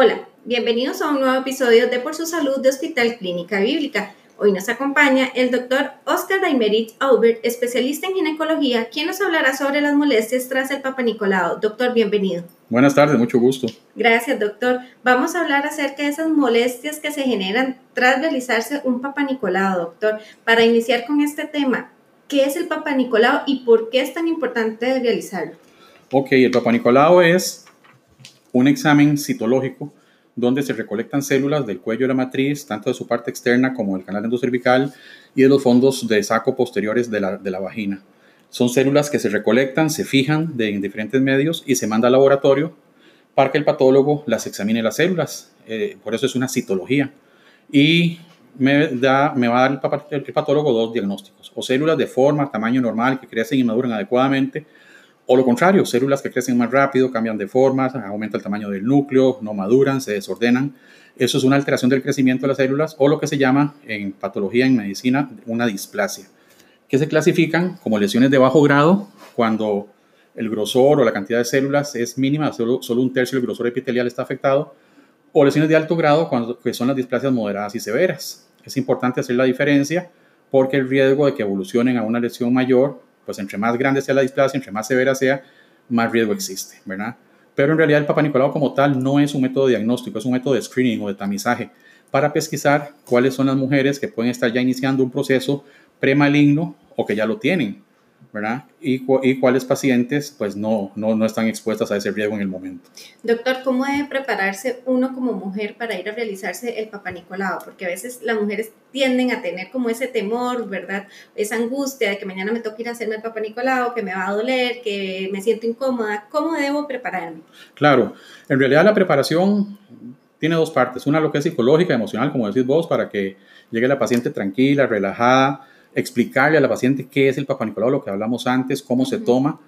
Hola, bienvenidos a un nuevo episodio de Por su Salud de Hospital Clínica Bíblica. Hoy nos acompaña el doctor Oscar Daimerit Aubert, especialista en ginecología, quien nos hablará sobre las molestias tras el Papa Nicolau. Doctor, bienvenido. Buenas tardes, mucho gusto. Gracias, doctor. Vamos a hablar acerca de esas molestias que se generan tras realizarse un Papa Nicolau, doctor. Para iniciar con este tema, ¿qué es el Papa Nicolau y por qué es tan importante realizarlo? Ok, el Papa Nicolau es un examen citológico donde se recolectan células del cuello de la matriz, tanto de su parte externa como del canal endocervical y de los fondos de saco posteriores de la, de la vagina. Son células que se recolectan, se fijan en diferentes medios y se manda al laboratorio para que el patólogo las examine las células. Eh, por eso es una citología. Y me, da, me va a dar el, el patólogo dos diagnósticos, o células de forma, tamaño normal, que crecen y maduran adecuadamente, o lo contrario, células que crecen más rápido, cambian de forma, aumenta el tamaño del núcleo, no maduran, se desordenan. Eso es una alteración del crecimiento de las células o lo que se llama en patología, en medicina, una displasia, que se clasifican como lesiones de bajo grado cuando el grosor o la cantidad de células es mínima, solo, solo un tercio del grosor epitelial está afectado, o lesiones de alto grado cuando que son las displasias moderadas y severas. Es importante hacer la diferencia porque el riesgo de que evolucionen a una lesión mayor pues entre más grande sea la displasia, entre más severa sea, más riesgo existe, ¿verdad? Pero en realidad el Papa Nicolau como tal no es un método diagnóstico, es un método de screening o de tamizaje para pesquisar cuáles son las mujeres que pueden estar ya iniciando un proceso premaligno o que ya lo tienen, ¿verdad? Y, y, cuáles pacientes pues no, no, no, están expuestas a ese riesgo en el momento. Doctor, ¿cómo debe prepararse uno como mujer para ir a realizarse el Papa Nicolau? Porque a veces las mujeres tienden a tener como ese temor, ¿verdad? Esa angustia de que mañana me toca ir a hacerme el Papa Nicolau, que me va a doler, que me siento incómoda. ¿Cómo debo prepararme? Claro, en realidad la preparación tiene dos partes. Una lo que es psicológica, emocional, como decís vos, para que llegue la paciente tranquila, relajada, explicarle a la paciente qué es el Papa Nicolau, lo que hablamos antes, cómo se toma,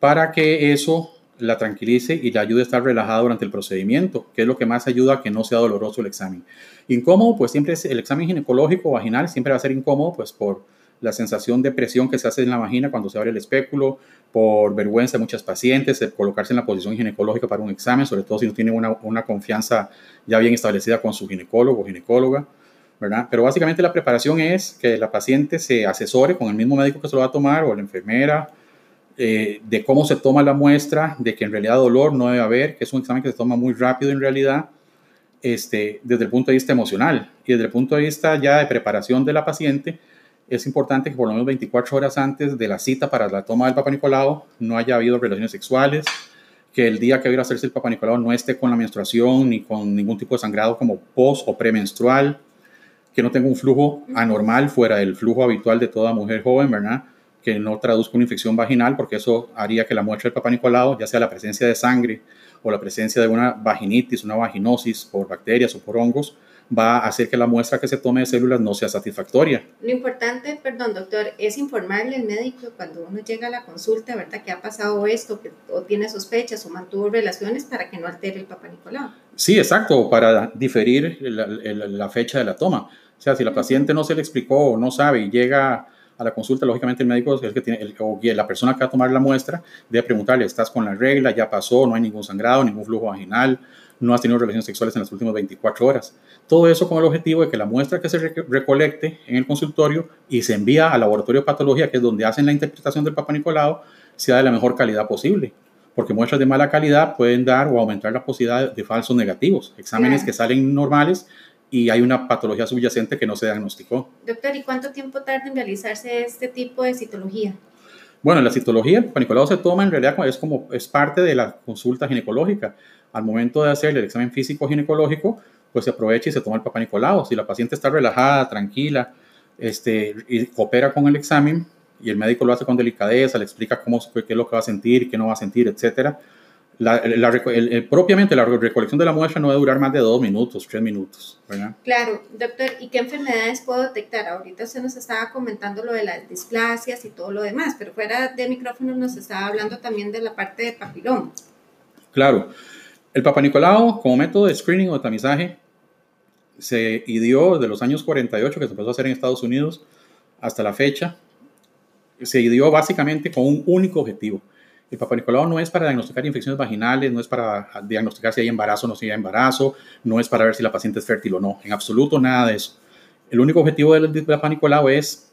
para que eso la tranquilice y le ayude a estar relajada durante el procedimiento, que es lo que más ayuda a que no sea doloroso el examen. Incómodo, pues siempre es el examen ginecológico vaginal siempre va a ser incómodo, pues por la sensación de presión que se hace en la vagina cuando se abre el espéculo, por vergüenza de muchas pacientes, de colocarse en la posición ginecológica para un examen, sobre todo si no tiene una, una confianza ya bien establecida con su ginecólogo o ginecóloga. Pero básicamente la preparación es que la paciente se asesore con el mismo médico que se lo va a tomar o la enfermera eh, de cómo se toma la muestra, de que en realidad dolor no debe haber, que es un examen que se toma muy rápido en realidad, este, desde el punto de vista emocional. Y desde el punto de vista ya de preparación de la paciente, es importante que por lo menos 24 horas antes de la cita para la toma del Papa Nicolau no haya habido relaciones sexuales, que el día que va a hacerse el Papa Nicolau no esté con la menstruación ni con ningún tipo de sangrado como post o premenstrual, que no tenga un flujo anormal fuera del flujo habitual de toda mujer joven, ¿verdad? Que no traduzca una infección vaginal, porque eso haría que la muestra del Papa Nicolau, ya sea la presencia de sangre o la presencia de una vaginitis, una vaginosis por bacterias o por hongos, va a hacer que la muestra que se tome de células no sea satisfactoria. Lo importante, perdón doctor, es informarle al médico cuando uno llega a la consulta, ¿verdad? Que ha pasado esto, que o tiene sospechas o mantuvo relaciones para que no altere el Papa Nicolau. Sí, exacto, para diferir la, la, la fecha de la toma. O sea, si la paciente no se le explicó o no sabe y llega a la consulta, lógicamente el médico es el que tiene, el, o la persona que va a tomar la muestra debe preguntarle, ¿estás con la regla? ¿Ya pasó? ¿No hay ningún sangrado? ¿Ningún flujo vaginal? ¿No has tenido relaciones sexuales en las últimas 24 horas? Todo eso con el objetivo de que la muestra que se recolecte en el consultorio y se envía al laboratorio de patología, que es donde hacen la interpretación del Papa Nicolau, sea de la mejor calidad posible. Porque muestras de mala calidad pueden dar o aumentar la posibilidad de falsos negativos. Exámenes yeah. que salen normales y hay una patología subyacente que no se diagnosticó. Doctor, ¿y cuánto tiempo tarda en realizarse este tipo de citología? Bueno, la citología, el panicolado se toma en realidad es como es parte de la consulta ginecológica. Al momento de hacer el examen físico ginecológico, pues se aprovecha y se toma el papá Nicolau. Si la paciente está relajada, tranquila, este, y coopera con el examen y el médico lo hace con delicadeza, le explica cómo, qué es lo que va a sentir, qué no va a sentir, etcétera, la, la, el, el, propiamente la recolección de la muestra no debe durar más de dos minutos, tres minutos, ¿verdad? Claro, doctor, ¿y qué enfermedades puedo detectar? Ahorita usted nos estaba comentando lo de las displasias y todo lo demás, pero fuera de micrófono nos estaba hablando también de la parte de papiloma. Claro, el Papa Nicolau como método de screening o de tamizaje se ideó desde los años 48 que se empezó a hacer en Estados Unidos hasta la fecha, se ideó básicamente con un único objetivo, El Papa Nicolau no es para diagnosticar infecciones vaginales, no es para diagnosticar si hay embarazo o no si hay embarazo, no es para ver si la paciente es fértil o no, en absoluto nada de eso. El único objetivo del Papa Nicolau es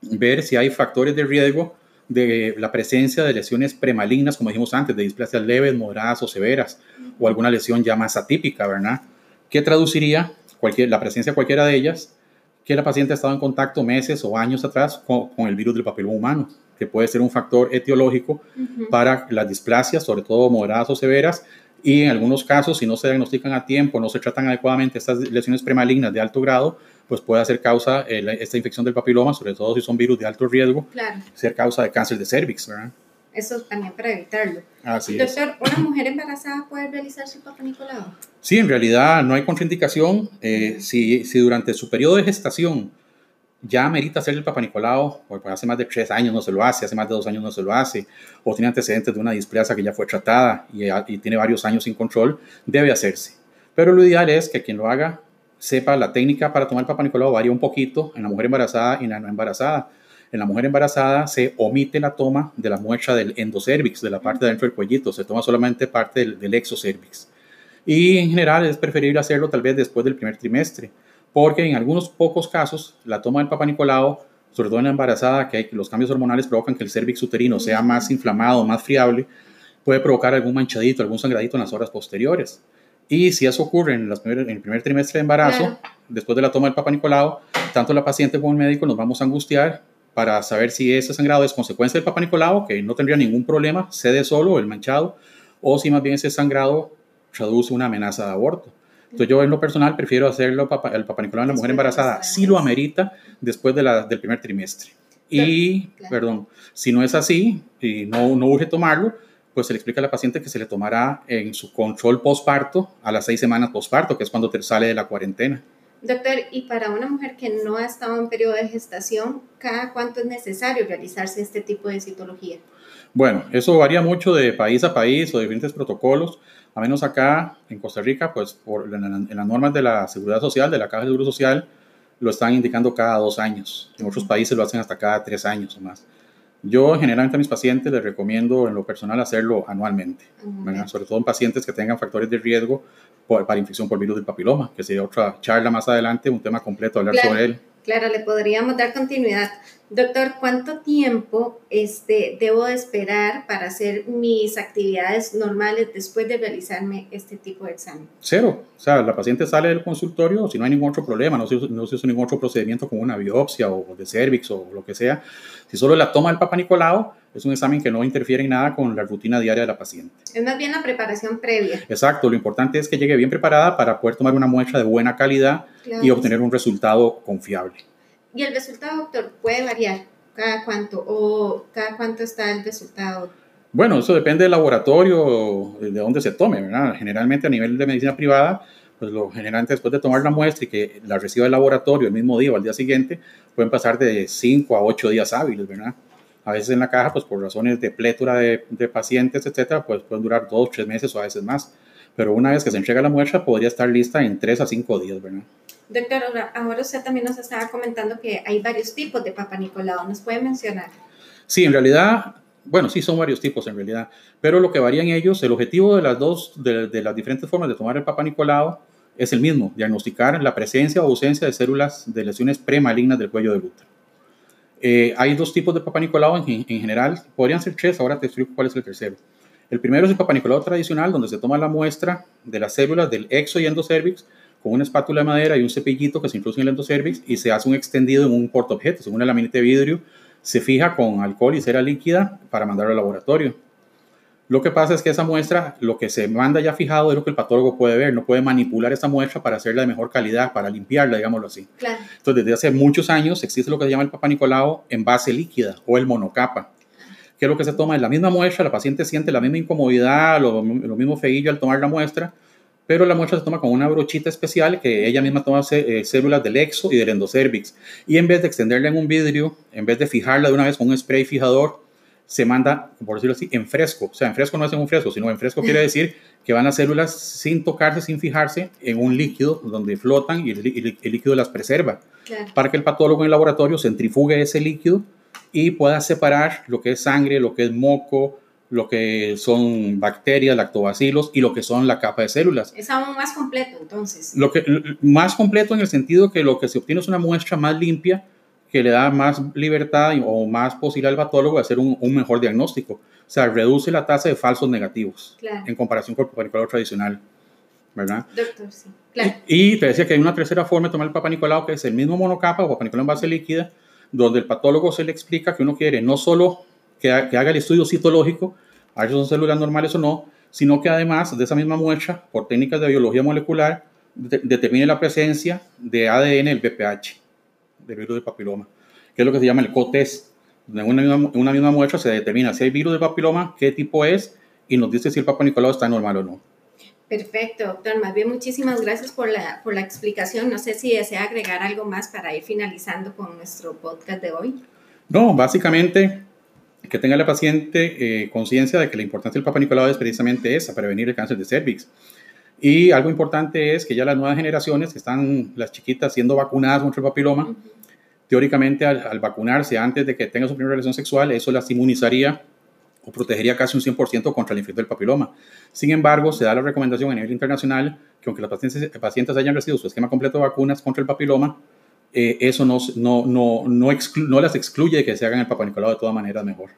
ver si hay factores de riesgo de la presencia de lesiones premalignas, como dijimos antes, de displasias leves, moderadas o severas, o alguna lesión ya más atípica, ¿verdad? ¿Qué traduciría la presencia de cualquiera de ellas? Que la paciente ha estado en contacto meses o años atrás con, el virus del papiloma humano, que puede ser un factor etiológico para las displasias, sobre todo moderadas o severas, y en algunos casos, si no se diagnostican a tiempo, no se tratan adecuadamente estas lesiones premalignas de alto grado, pues puede ser causa, eh, esta infección del papiloma, sobre todo si son virus de alto riesgo, ser causa de cáncer de cervix, ¿verdad? Eso también para evitarlo. Así Doctor, ¿una mujer embarazada puede realizar su papá Nicolau? Sí, en realidad no hay contraindicación. Eh, si, si, durante su periodo de gestación ya merita hacer el papá Nicolau, porque hace más de tres años no se lo hace, hace más de dos años no se lo hace, o tiene antecedentes de una displasia que ya fue tratada y, y tiene varios años sin control, debe hacerse. Pero lo ideal es que quien lo haga sepa la técnica para tomar el Papa Nicolau varía un poquito en la mujer embarazada y en la no embarazada. En la mujer embarazada se omite la toma de la muestra del endocervix, de la parte de dentro del cuellito, se toma solamente parte del, del exocervix. Y en general es preferible hacerlo tal vez después del primer trimestre, porque en algunos pocos casos la toma del Papa Nicolau, sobre todo en la embarazada, que, los cambios hormonales provocan que el cervix uterino sea más inflamado, más friable, puede provocar algún manchadito, algún sangradito en las horas posteriores. Y si eso ocurre en, el primer trimestre de embarazo, después de la toma del Papa Nicolau, tanto la paciente como el médico nos vamos a angustiar para saber si ese sangrado es consecuencia del Papa Nicolau, que no tendría ningún problema, cede solo el manchado, o si más bien ese sangrado traduce una amenaza de aborto. Entonces yo en lo personal prefiero hacerlo el Papa Nicolau en la mujer embarazada, si lo amerita, después de la, del primer trimestre. Y, perdón, si no es así y no, no urge tomarlo, pues se le explica a la paciente que se le tomará en su control postparto a las seis semanas postparto, que es cuando te sale de la cuarentena. Doctor, y para una mujer que no ha estado en periodo de gestación, ¿cada cuánto es necesario realizarse este tipo de citología? Bueno, eso varía mucho de país a país o de diferentes protocolos. A menos acá en Costa Rica, pues por, en, las normas de la Seguridad Social, de la Caja de Seguro Social, lo están indicando cada dos años. En otros países lo hacen hasta cada tres años o más. Yo generalmente a mis pacientes les recomiendo en lo personal hacerlo anualmente, sobre todo en pacientes que tengan factores de riesgo para infección por virus del papiloma, que sería otra charla más adelante, un tema completo, hablar sobre él. Claro, le podríamos dar continuidad. Doctor, ¿cuánto tiempo este, debo de esperar para hacer mis actividades normales después de realizarme este tipo de examen? Cero. O sea, la paciente sale del consultorio si no hay ningún otro problema, no se, no se hizo ningún otro procedimiento como una biopsia o de cervix o lo que sea. Si solo la toma del Papa Nicolau, es un examen que no interfiere en nada con la rutina diaria de la paciente. Es más bien la preparación previa. Exacto, lo importante es que llegue bien preparada para poder tomar una muestra de buena calidad y obtener un resultado confiable. ¿Y el resultado, doctor, puede variar cada cuánto o cada cuánto está el resultado? Bueno, eso depende del laboratorio, de dónde se tome, ¿verdad? Generalmente a nivel de medicina privada, pues lo generalmente después de tomar la muestra y que la reciba el laboratorio el mismo día o al día siguiente, pueden pasar de 5 a 8 días hábiles, ¿verdad? A veces en la caja, pues por razones de plétora de, de pacientes, etcétera, pues pueden durar 2, 3 meses o a veces más. Pero una vez que se entrega la muestra, podría estar lista en 3 a 5 días, ¿verdad? Doctor, ahora usted también nos estaba comentando que hay varios tipos de Papa Nicolau. ¿Nos puede mencionar? Sí, en realidad, bueno, sí son varios tipos en realidad, pero lo que varía en ellos, el objetivo de las dos, de, de las diferentes formas de tomar el Papa Nicolau es el mismo, diagnosticar la presencia o ausencia de células de lesiones premalignas del cuello del útero. Eh, hay dos tipos de Papa Nicolau en, en, general, podrían ser tres, ahora te explico cuál es el tercero. El primero es el Papa Nicolau tradicional, donde se toma la muestra de las células del exo y endocervix con una espátula de madera y un cepillito que se introduce en el endocervix y se hace un extendido en un portaobjeto, según una laminita de vidrio, se fija con alcohol y cera líquida para mandarlo al laboratorio. Lo que pasa es que esa muestra, lo que se manda ya fijado es lo que el patólogo puede ver, no puede manipular esa muestra para hacerla de mejor calidad, para limpiarla, digámoslo así. Claro. Entonces, desde hace muchos años existe lo que se llama el Papa Nicolau en base líquida o el monocapa, es lo que se toma en la misma muestra, la paciente siente la misma incomodidad, lo, lo mismo feillo al tomar la muestra, pero la muestra se toma con una brochita especial que ella misma toma eh, células del exo y del endocervix. Y en vez de extenderla en un vidrio, en vez de fijarla de una vez con un spray fijador, se manda, por decirlo así, en fresco. O sea, en fresco no es en un fresco, sino en fresco quiere decir que van las células sin tocarse, sin fijarse, en un líquido donde flotan y el, líquido las preserva. Para que el patólogo en el laboratorio centrifugue ese líquido y pueda separar lo que es sangre, lo que es moco, lo que son bacterias, lactobacilos y lo que son la capa de células. Es aún más completo entonces. Lo que, más completo en el sentido que lo que se obtiene es una muestra más limpia que le da más libertad o más posibilidad al patólogo de hacer un, un mejor diagnóstico. O sea, reduce la tasa de falsos negativos en comparación con el papá tradicional. ¿Verdad? Doctor, sí. Claro. Y, te decía que hay una tercera forma de tomar el papá Nicolau, que es el mismo monocapa o papá Nicolau en base líquida, donde el patólogo se le explica que uno quiere no solo que, haga el estudio citológico, a ver si son células normales o no, sino que además de esa misma muestra, por técnicas de biología molecular, determine la presencia de ADN, el BPH, del virus del papiloma, que es lo que se llama el co-test. En una misma, una misma muestra se determina si hay virus del papiloma, qué tipo es, y nos dice si el Papa Nicolau está normal o no. Perfecto, doctor. Más bien, muchísimas gracias por la, por la explicación. No sé si desea agregar algo más para ir finalizando con nuestro podcast de hoy. No, básicamente que tenga la paciente eh, conciencia de que la importancia del Papa Nicolau es precisamente esa, prevenir el cáncer de cervix. Y algo importante es que ya las nuevas generaciones, que están las chiquitas siendo vacunadas contra el papiloma, teóricamente al, vacunarse antes de que tenga su primera relación sexual, eso las inmunizaría o protegería casi un 100% contra el infecto del papiloma. Sin embargo, se da la recomendación a nivel internacional que aunque las pacientes, pacientes hayan recibido su esquema completo de vacunas contra el papiloma, eh, eso no, no, no, no, no, las excluye de que se hagan el Papa Nicolau de todas maneras mejor.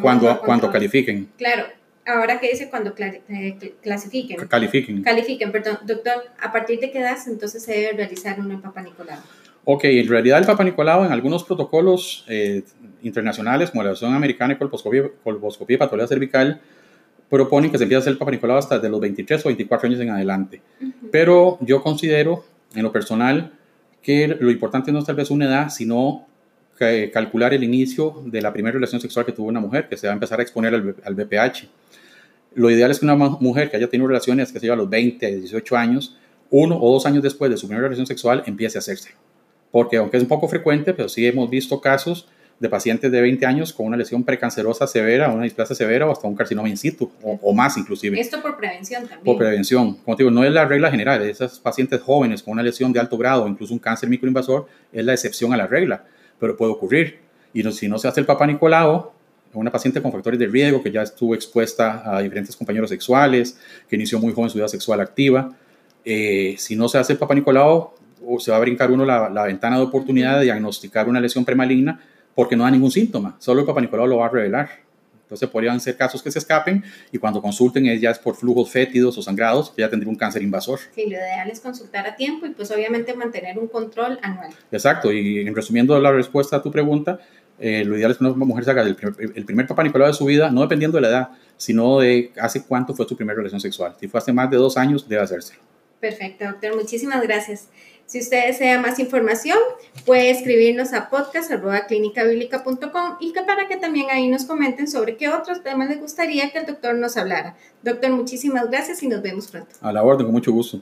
cuando, cuando califiquen. Claro, ahora que dice cuando eh, clasifiquen. Califiquen. Califiquen, perdón. Doctor, ¿a partir de qué edad entonces se debe realizar un Papa Nicolau? Ok, en realidad el Papa Nicolau en algunos protocolos eh, internacionales, como la Asociación Americana de Colposcopía, Colposcopía y Patología Cervical, proponen que se empiece a hacer el Papa Nicolau hasta de los 23 o 24 años en adelante. Pero yo considero, en lo personal, que lo importante no es tal vez una edad, sino calcular el inicio de la primera relación sexual que tuvo una mujer, que se va a empezar a exponer al, al BPH. Lo ideal es que una mujer que haya tenido relaciones que se lleva a los 20, 18 años, uno o dos años después de su primera relación sexual, empiece a hacerse. Porque aunque es un poco frecuente, pero sí hemos visto casos de pacientes de 20 años con una lesión precancerosa severa, una displasia severa o hasta un carcinoma in situ o, más inclusive. Esto por prevención también. Por prevención. Como te digo, no es la regla general. Esas pacientes jóvenes con una lesión de alto grado o incluso un cáncer microinvasor es la excepción a la regla, pero puede ocurrir. Y si no se hace el papá Nicolau, una paciente con factores de riesgo que ya estuvo expuesta a diferentes compañeros sexuales, que inició muy joven su vida sexual activa, eh, si no se hace el papá Nicolau, se va a brincar uno la, la ventana de oportunidad de diagnosticar una lesión premaligna porque no da ningún síntoma, solo el Papa Nicolau lo va a revelar. Entonces podrían ser casos que se escapen y cuando consulten ya es por flujos fétidos o sangrados, que ya tendría un cáncer invasor. Sí, lo ideal es consultar a tiempo y pues obviamente mantener un control anual. Exacto, y en resumiendo la respuesta a tu pregunta, eh, lo ideal es que una mujer se haga el primer, el primer Papa Nicolau de su vida, no dependiendo de la edad, sino de hace cuánto fue su primera relación sexual. Si fue hace más de dos años, debe hacerse. Perfecto, doctor, muchísimas gracias. Si usted desea más información, puede escribirnos a podcast.clinicabiblica.com y que para que también ahí nos comenten sobre qué otros temas les gustaría que el doctor nos hablara. Doctor, muchísimas gracias y nos vemos pronto. A la orden, con mucho gusto.